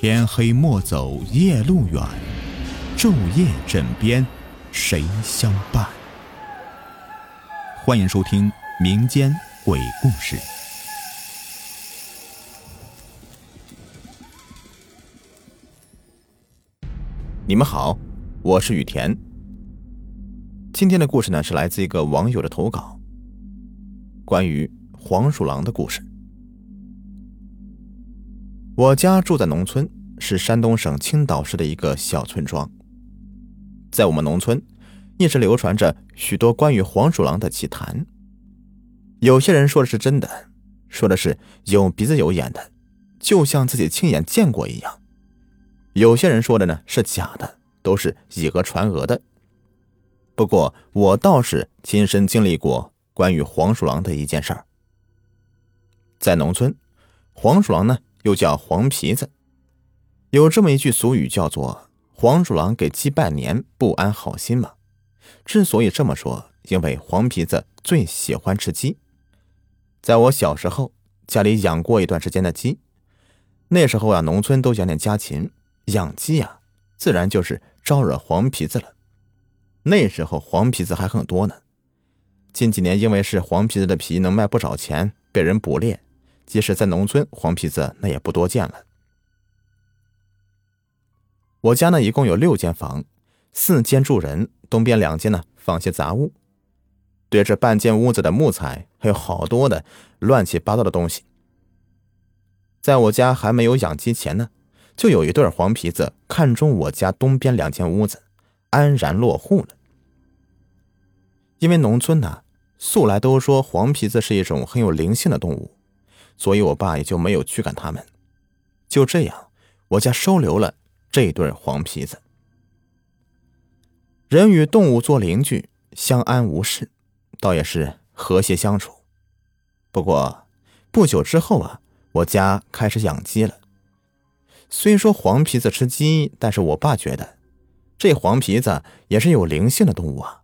天黑莫走夜路远，昼夜枕边谁相伴？欢迎收听民间鬼故事。你们好，我是雨田。今天的故事呢，是来自一个网友的投稿，关于黄鼠狼的故事。我家住在农村，是山东省青岛市的一个小村庄。在我们农村，一直流传着许多关于黄鼠狼的奇谈。有些人说的是真的，说的是有鼻子有眼的，就像自己亲眼见过一样；有些人说的呢是假的，都是以讹传讹的。不过我倒是亲身经历过关于黄鼠狼的一件事儿。在农村，黄鼠狼呢。又叫黄皮子，有这么一句俗语，叫做“黄鼠狼给鸡拜年，不安好心”嘛。之所以这么说，因为黄皮子最喜欢吃鸡。在我小时候，家里养过一段时间的鸡。那时候啊，农村都养点家禽，养鸡呀，自然就是招惹黄皮子了。那时候黄皮子还很多呢。近几年，因为是黄皮子的皮能卖不少钱，被人捕猎。即使在农村，黄皮子那也不多见了。我家呢一共有六间房，四间住人，东边两间呢放些杂物。对着半间屋子的木材，还有好多的乱七八糟的东西。在我家还没有养鸡前呢，就有一对黄皮子看中我家东边两间屋子，安然落户了。因为农村呢，素来都说黄皮子是一种很有灵性的动物。所以，我爸也就没有驱赶他们。就这样，我家收留了这对黄皮子。人与动物做邻居，相安无事，倒也是和谐相处。不过，不久之后啊，我家开始养鸡了。虽说黄皮子吃鸡，但是我爸觉得，这黄皮子也是有灵性的动物啊，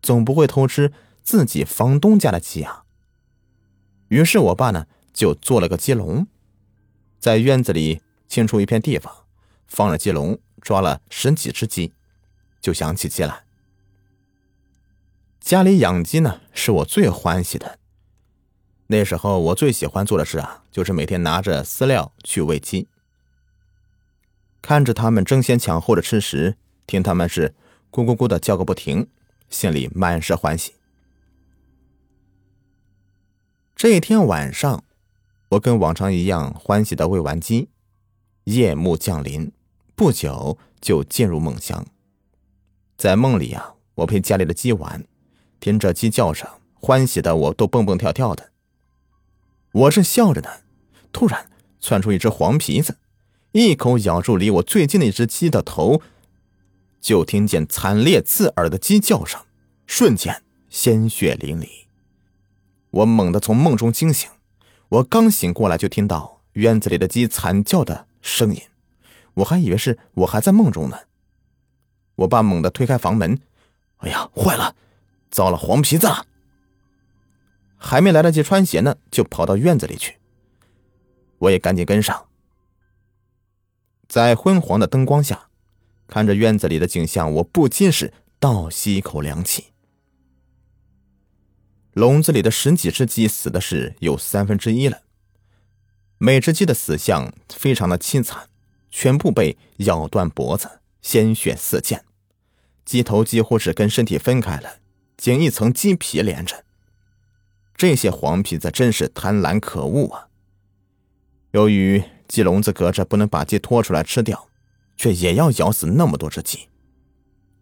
总不会偷吃自己房东家的鸡啊。于是我爸呢。就做了个鸡笼，在院子里清出一片地方，放了鸡笼，抓了十几只鸡，就养起鸡来。家里养鸡呢，是我最欢喜的。那时候我最喜欢做的事啊，就是每天拿着饲料去喂鸡，看着他们争先抢后的吃食，听他们是咕咕咕的叫个不停，心里满是欢喜。这一天晚上。我跟往常一样欢喜的喂完鸡，夜幕降临，不久就进入梦乡。在梦里啊，我陪家里的鸡玩，听着鸡叫声，欢喜的我都蹦蹦跳跳的。我是笑着呢，突然窜出一只黄皮子，一口咬住离我最近的一只鸡的头，就听见惨烈刺耳的鸡叫声，瞬间鲜血淋漓。我猛地从梦中惊醒。我刚醒过来，就听到院子里的鸡惨叫的声音，我还以为是我还在梦中呢。我爸猛地推开房门，哎呀，坏了，遭了黄皮子了！还没来得及穿鞋呢，就跑到院子里去。我也赶紧跟上，在昏黄的灯光下，看着院子里的景象，我不禁是倒吸一口凉气。笼子里的十几只鸡死的是有三分之一了，每只鸡的死相非常的凄惨，全部被咬断脖子，鲜血四溅，鸡头几乎是跟身体分开了，仅一层鸡皮连着。这些黄皮子真是贪婪可恶啊！由于鸡笼子隔着，不能把鸡拖出来吃掉，却也要咬死那么多只鸡。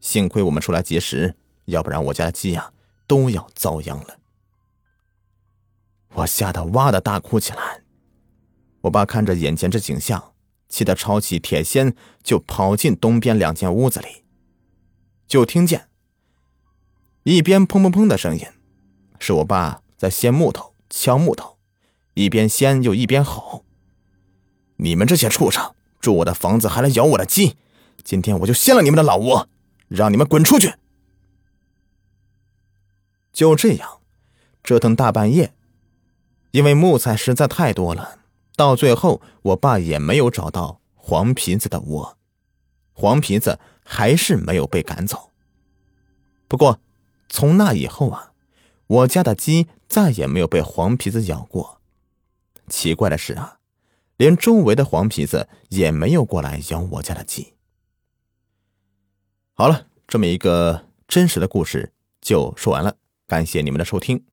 幸亏我们出来及时，要不然我家的鸡呀都要遭殃了。我吓得哇的大哭起来，我爸看着眼前这景象，气得抄起铁锨就跑进东边两间屋子里，就听见一边砰砰砰的声音，是我爸在掀木头、敲木头，一边掀又一边吼：“你们这些畜生，住我的房子还来咬我的鸡，今天我就掀了你们的老窝，让你们滚出去！”就这样，折腾大半夜。因为木材实在太多了，到最后我爸也没有找到黄皮子的窝，黄皮子还是没有被赶走。不过，从那以后啊，我家的鸡再也没有被黄皮子咬过。奇怪的是啊，连周围的黄皮子也没有过来咬我家的鸡。好了，这么一个真实的故事就说完了，感谢你们的收听。